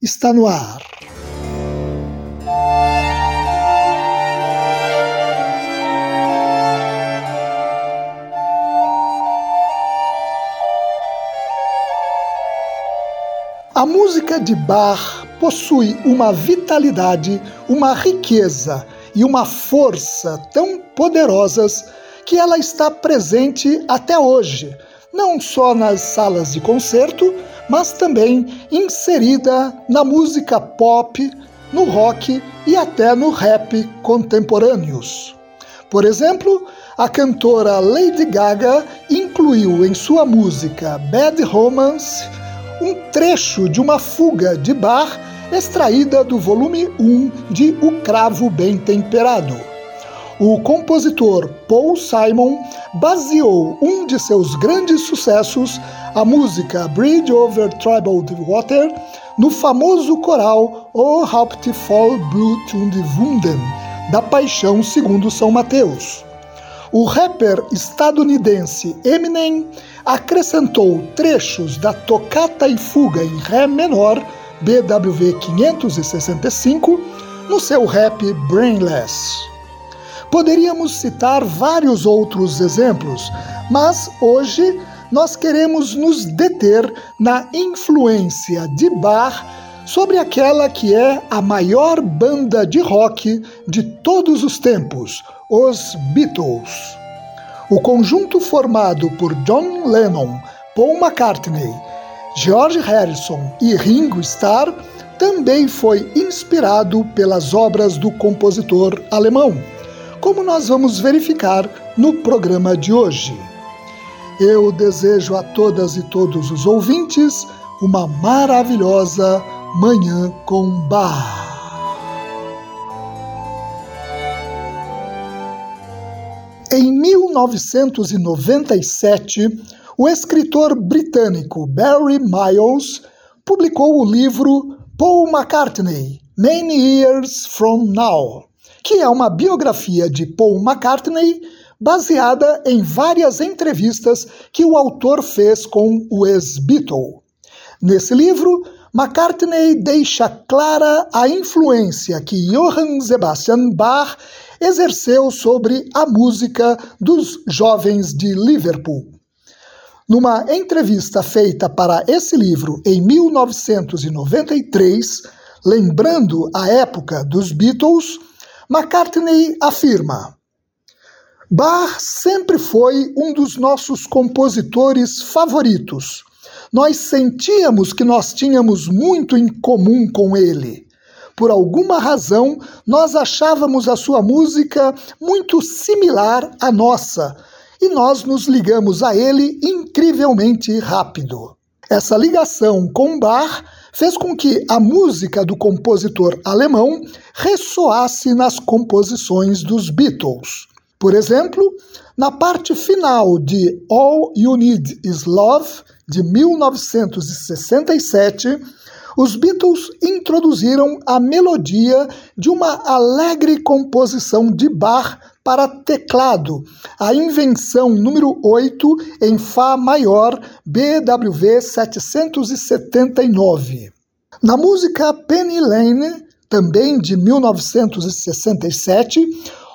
está no ar. A música de Bach possui uma vitalidade, uma riqueza e uma força tão poderosas que ela está presente até hoje, não só nas salas de concerto, mas também inserida na música pop, no rock e até no rap contemporâneos. Por exemplo, a cantora Lady Gaga incluiu em sua música Bad Romance um trecho de uma fuga de Bach extraída do volume 1 de O Cravo Bem Temperado. O compositor Paul Simon baseou um de seus grandes sucessos a música Bridge Over Troubled Water no famoso coral O Haupt voll Blut und Wunden, da Paixão segundo São Mateus. O rapper estadunidense Eminem acrescentou trechos da Tocata e Fuga em Ré menor, BWV 565, no seu rap Brainless. Poderíamos citar vários outros exemplos, mas hoje nós queremos nos deter na influência de Bach sobre aquela que é a maior banda de rock de todos os tempos, os Beatles. O conjunto formado por John Lennon, Paul McCartney, George Harrison e Ringo Starr também foi inspirado pelas obras do compositor alemão, como nós vamos verificar no programa de hoje. Eu desejo a todas e todos os ouvintes uma maravilhosa Manhã com Bar. Em 1997, o escritor britânico Barry Miles publicou o livro Paul McCartney Many Years From Now, que é uma biografia de Paul McCartney baseada em várias entrevistas que o autor fez com o ex-Beatle. Nesse livro, McCartney deixa clara a influência que Johann Sebastian Bach exerceu sobre a música dos jovens de Liverpool. Numa entrevista feita para esse livro em 1993, lembrando a época dos Beatles, McCartney afirma: Bach sempre foi um dos nossos compositores favoritos. Nós sentíamos que nós tínhamos muito em comum com ele. Por alguma razão, nós achávamos a sua música muito similar à nossa e nós nos ligamos a ele incrivelmente rápido. Essa ligação com Bach fez com que a música do compositor alemão ressoasse nas composições dos Beatles. Por exemplo, na parte final de All You Need Is Love, de 1967, os Beatles introduziram a melodia de uma alegre composição de Bach para teclado, a invenção número 8 em Fá maior, BWV 779. Na música Penny Lane, também de 1967,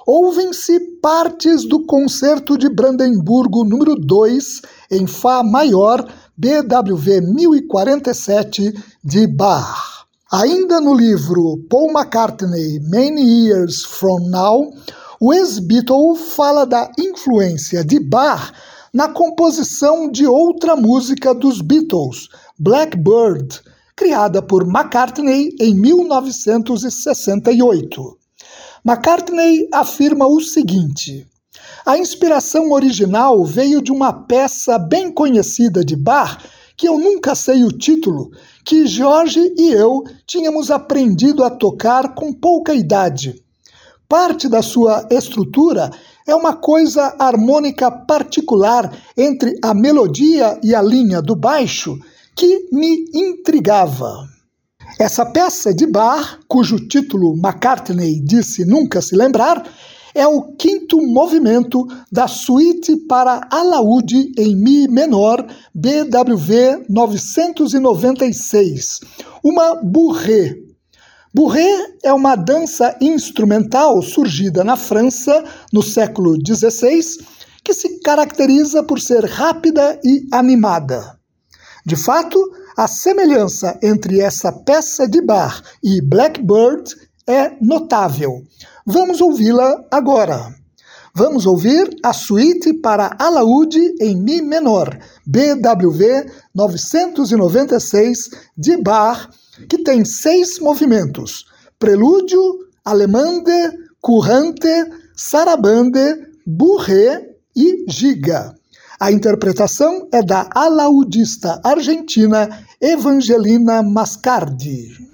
ouvem-se partes do Concerto de Brandemburgo número 2 em Fá maior, BWV 1047 de Bach. Ainda no livro Paul McCartney Many Years From Now, o ex-Beatle fala da influência de Bach na composição de outra música dos Beatles, Blackbird, criada por McCartney em 1968. McCartney afirma o seguinte: a inspiração original veio de uma peça bem conhecida de Bach, que eu nunca sei o título, que Jorge e eu tínhamos aprendido a tocar com pouca idade. Parte da sua estrutura é uma coisa harmônica particular entre a melodia e a linha do baixo que me intrigava. Essa peça de Bach, cujo título McCartney disse nunca se lembrar, é o quinto movimento da suíte para alaúde em Mi menor BWV 996, uma bourrée. Bourrée é uma dança instrumental surgida na França no século XVI que se caracteriza por ser rápida e animada. De fato, a semelhança entre essa peça de bar e Blackbird é notável. Vamos ouvi-la agora. Vamos ouvir a suíte para alaúde em Mi menor, BWV 996 de Bach, que tem seis movimentos: prelúdio, alemande, currante, sarabande, bourrée e giga. A interpretação é da alaudista argentina Evangelina Mascardi.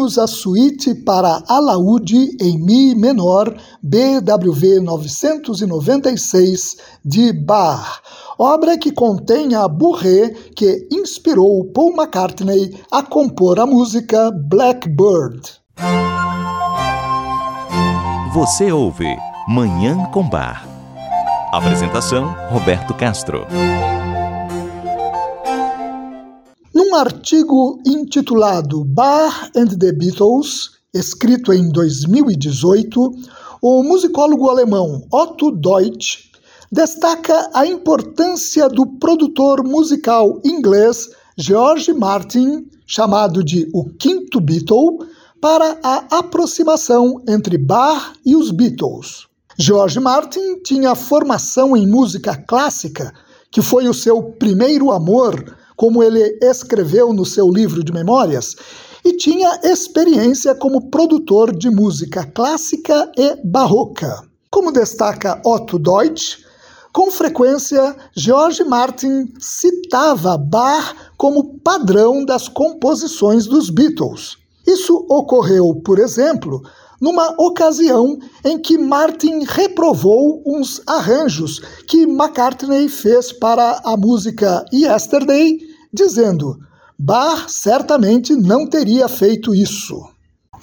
Ouvimos a suíte para alaúde em Mi menor BWV 996 de Bach, obra que contém a bourrée que inspirou Paul McCartney a compor a música Blackbird. Você ouve Manhã com Bar. Apresentação Roberto Castro. Num artigo intitulado Bach and the Beatles, escrito em 2018, o musicólogo alemão Otto Deutsch destaca a importância do produtor musical inglês George Martin, chamado de o quinto Beatle, para a aproximação entre Bach e os Beatles. George Martin tinha formação em música clássica, que foi o seu primeiro amor como ele escreveu no seu livro de memórias, e tinha experiência como produtor de música clássica e barroca. Como destaca Otto Deutsch, com frequência George Martin citava Bach como padrão das composições dos Beatles. Isso ocorreu, por exemplo, numa ocasião em que Martin reprovou uns arranjos que McCartney fez para a música Yesterday dizendo: Bach certamente não teria feito isso.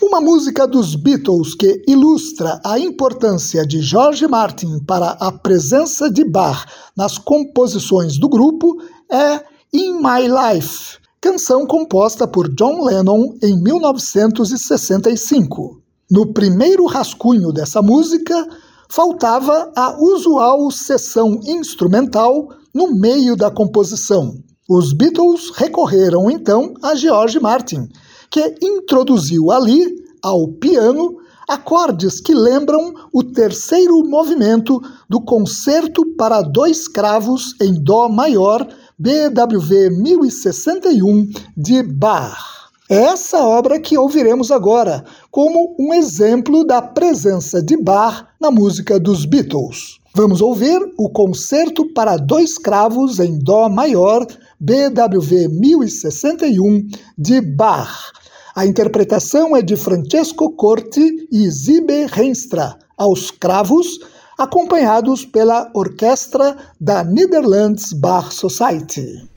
Uma música dos Beatles que ilustra a importância de George Martin para a presença de Bach nas composições do grupo é In My Life, canção composta por John Lennon em 1965. No primeiro rascunho dessa música, faltava a usual sessão instrumental no meio da composição. Os Beatles recorreram então a George Martin, que introduziu ali, ao piano, acordes que lembram o terceiro movimento do Concerto para Dois Cravos em Dó Maior, BWV 1061, de Bach. É essa obra que ouviremos agora, como um exemplo da presença de Bach na música dos Beatles. Vamos ouvir o Concerto para Dois Cravos em Dó Maior, BWV 1061, de Bach. A interpretação é de Francesco Corti e Zibe Renstra, aos cravos, acompanhados pela orquestra da Netherlands Bach Society.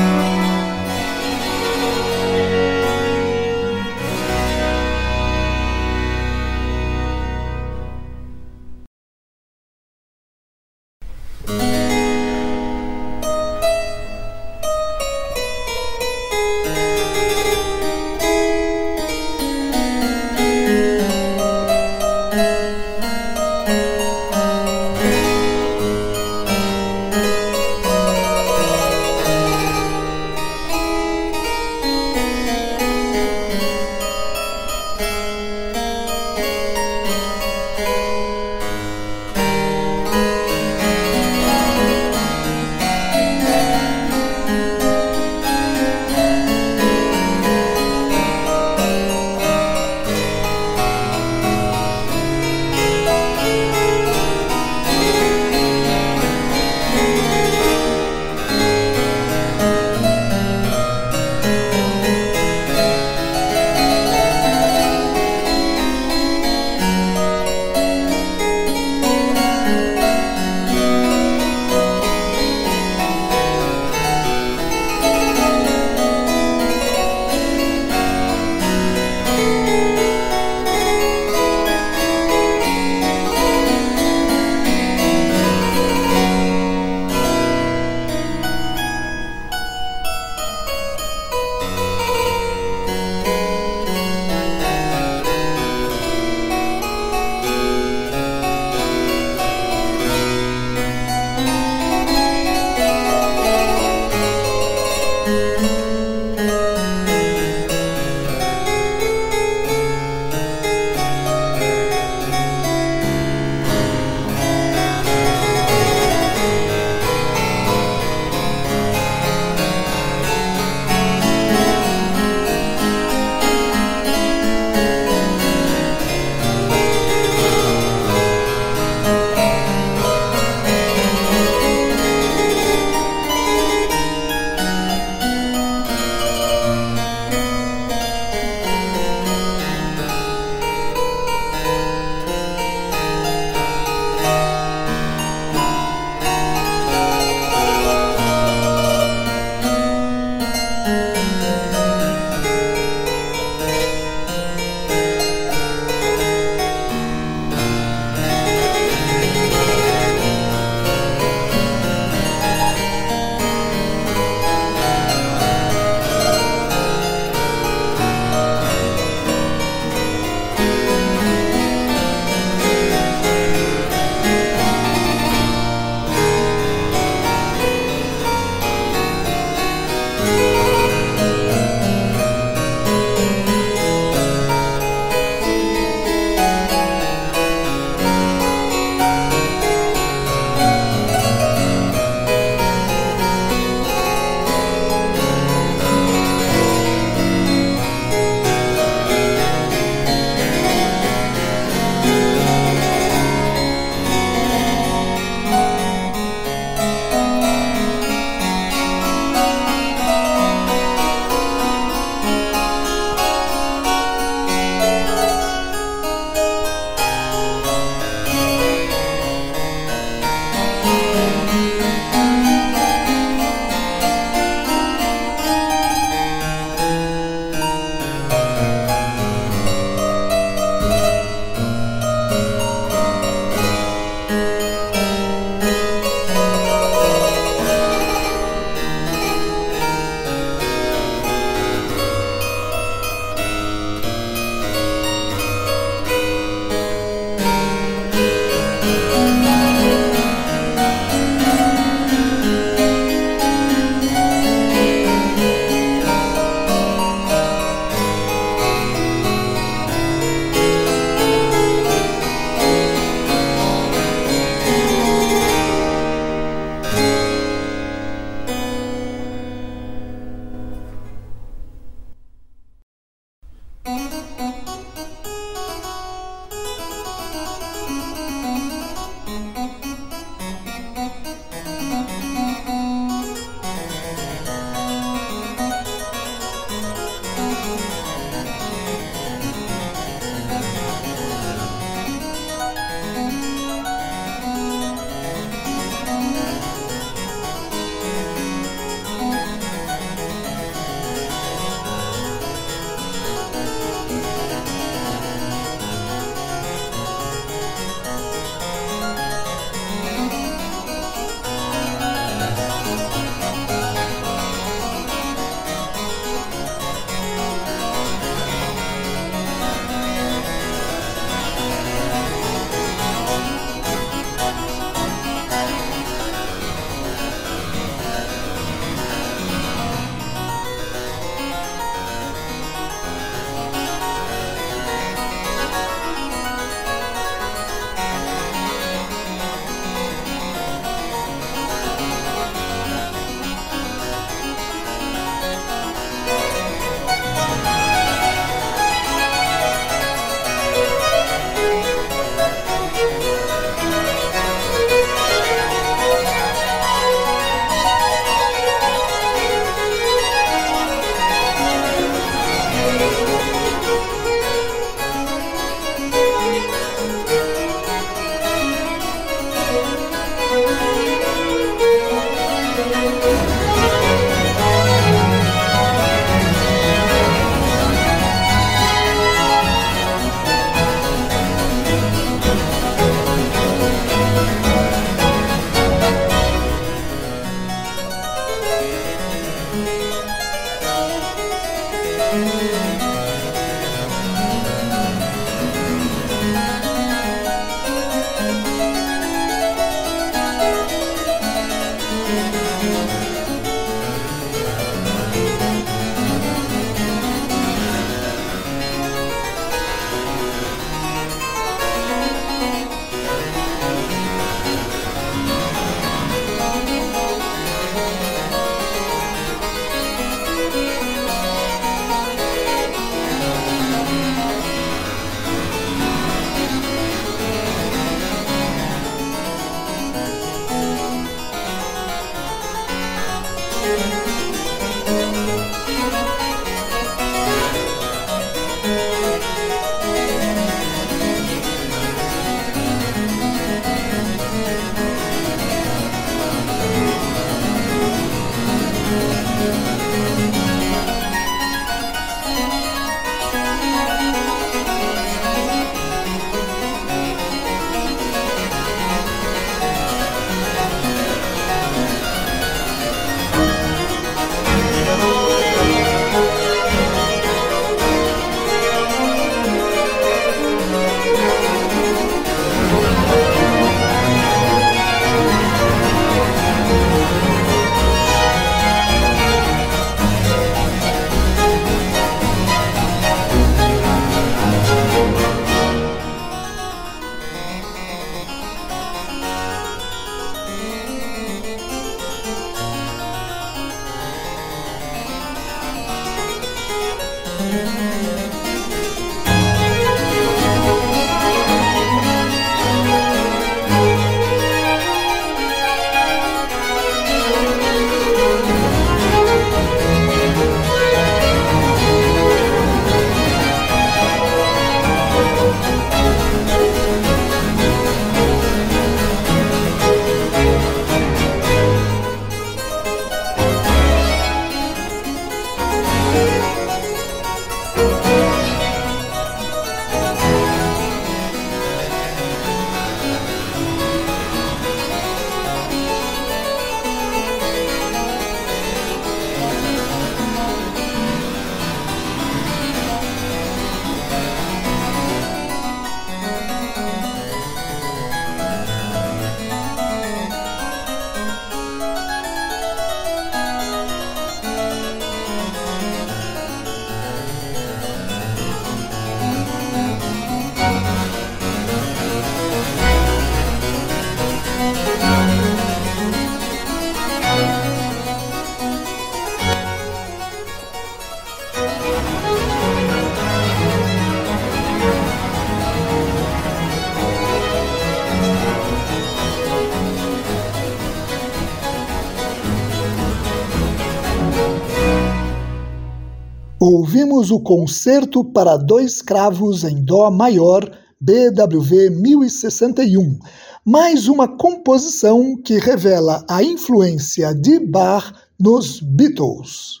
Ouvimos o Concerto para Dois Cravos em Dó Maior, BWV 1061, mais uma composição que revela a influência de Bach nos Beatles.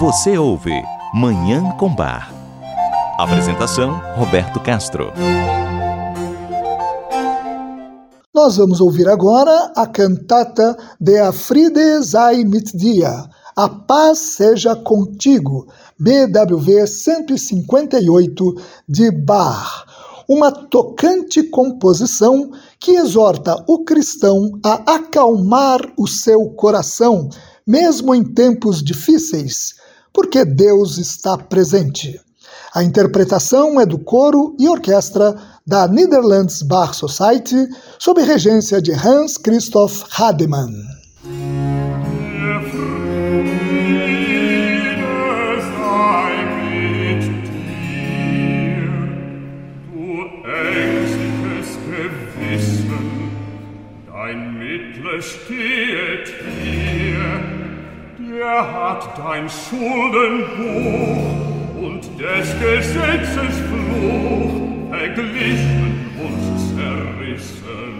Você ouve Manhã com Bar. Apresentação: Roberto Castro. Nós vamos ouvir agora a cantata De Afride sei mit dir a paz seja contigo, BWV 158 de Bach. Uma tocante composição que exorta o cristão a acalmar o seu coração, mesmo em tempos difíceis, porque Deus está presente. A interpretação é do coro e orquestra da Netherlands Bach Society, sob regência de Hans Christoph Hademann. Hat dein Schuldenbuch und des Gesetzes Fluch verglichen und zerrissen.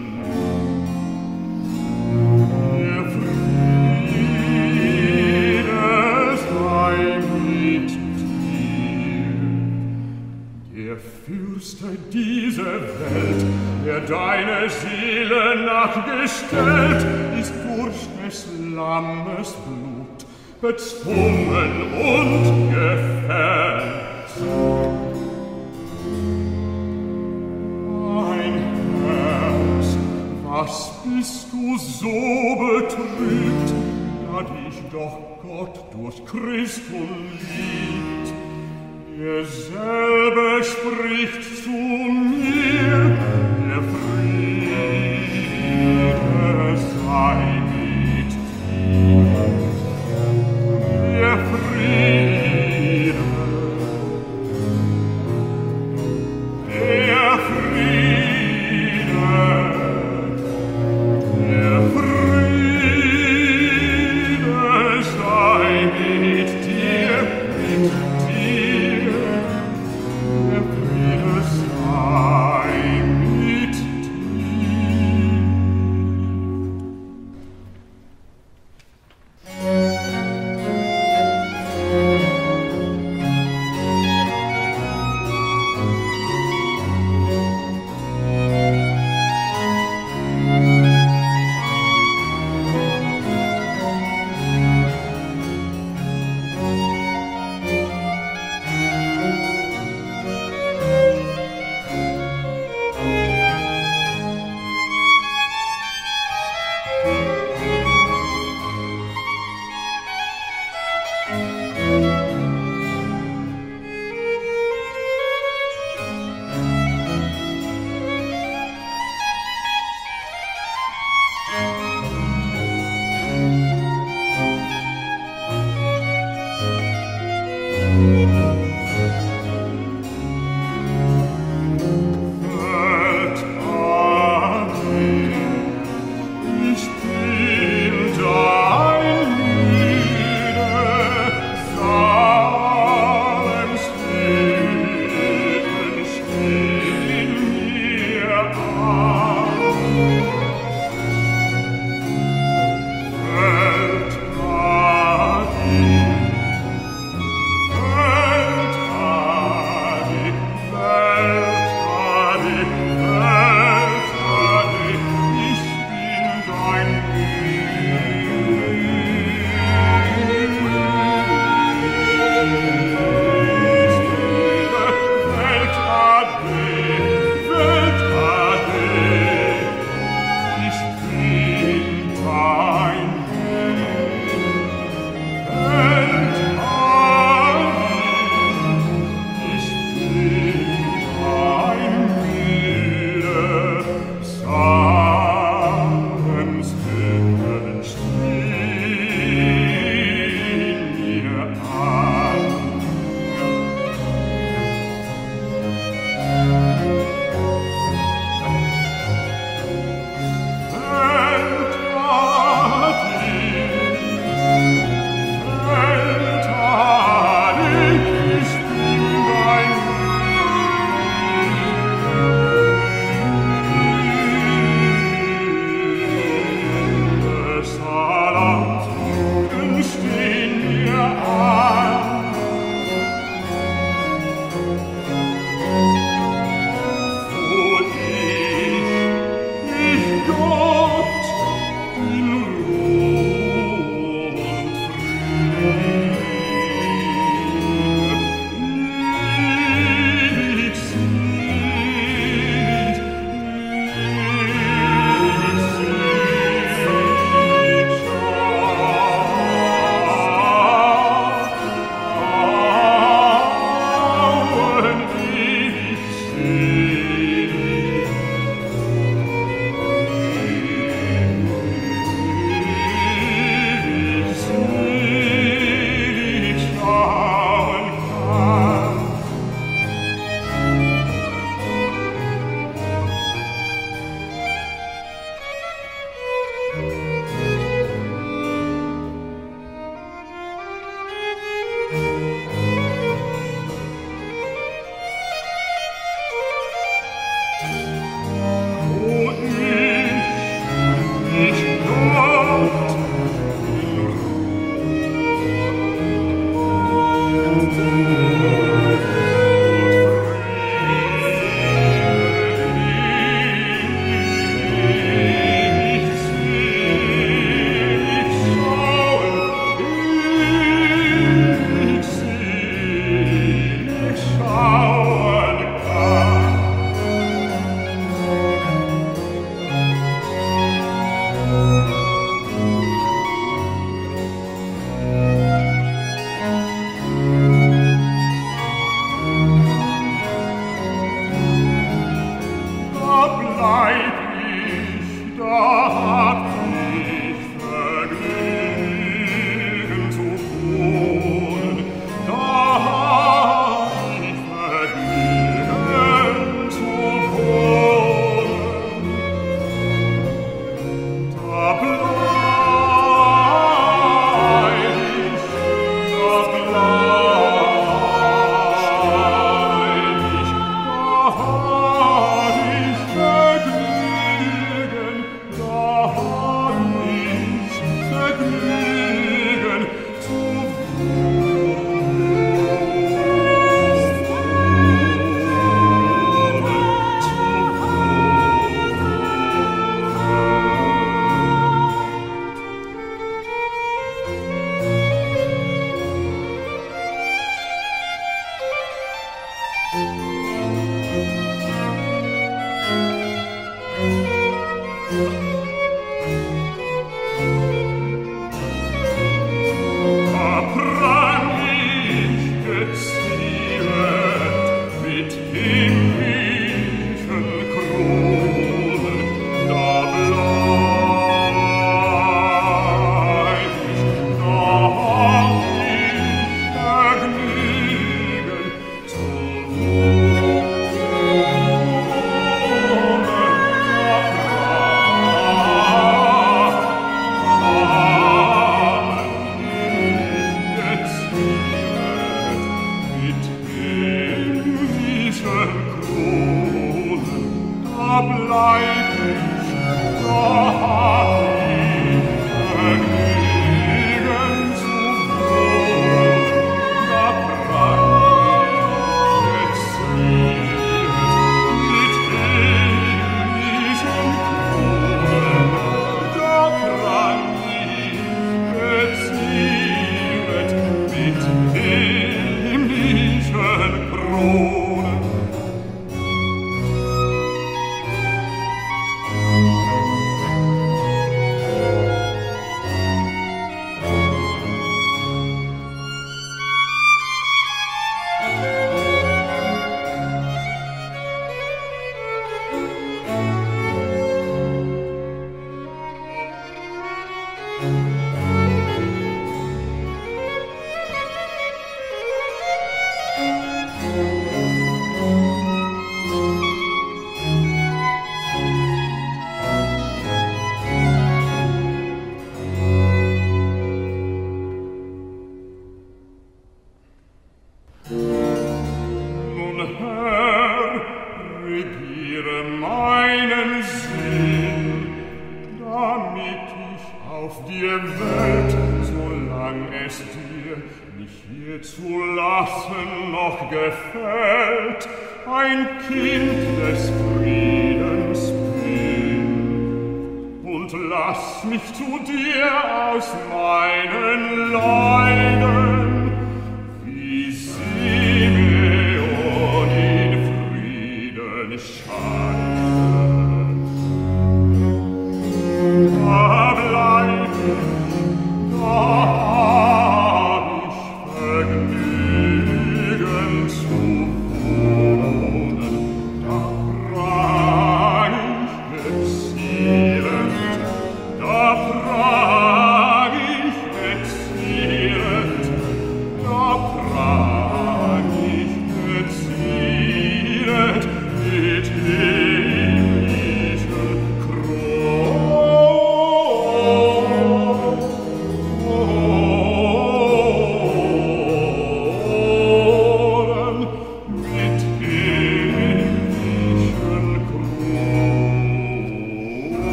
Der Friede sei mit dir, der Fürste dieser Welt, der deine Seele nachgestellt, ist durch des Lammes Blut bezwungen und gefällt. Mein Herz, was bist du so betrübt, da dich doch Gott durch Christum liebt. Derselbe spricht zu mir, der Friede sei.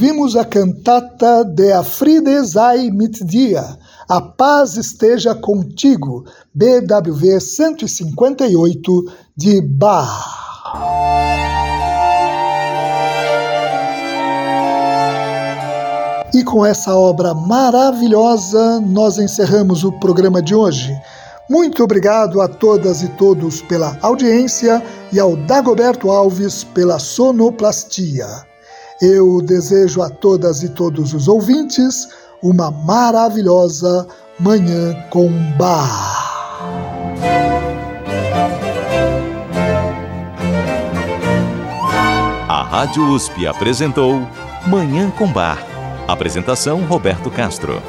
Ouvimos a cantata de Afride sei mit A Paz Esteja Contigo, BWV 158 de Bach. E com essa obra maravilhosa, nós encerramos o programa de hoje. Muito obrigado a todas e todos pela audiência e ao Dagoberto Alves pela sonoplastia. Eu desejo a todas e todos os ouvintes uma maravilhosa Manhã com Bar. A Rádio USP apresentou Manhã com Bar. Apresentação Roberto Castro.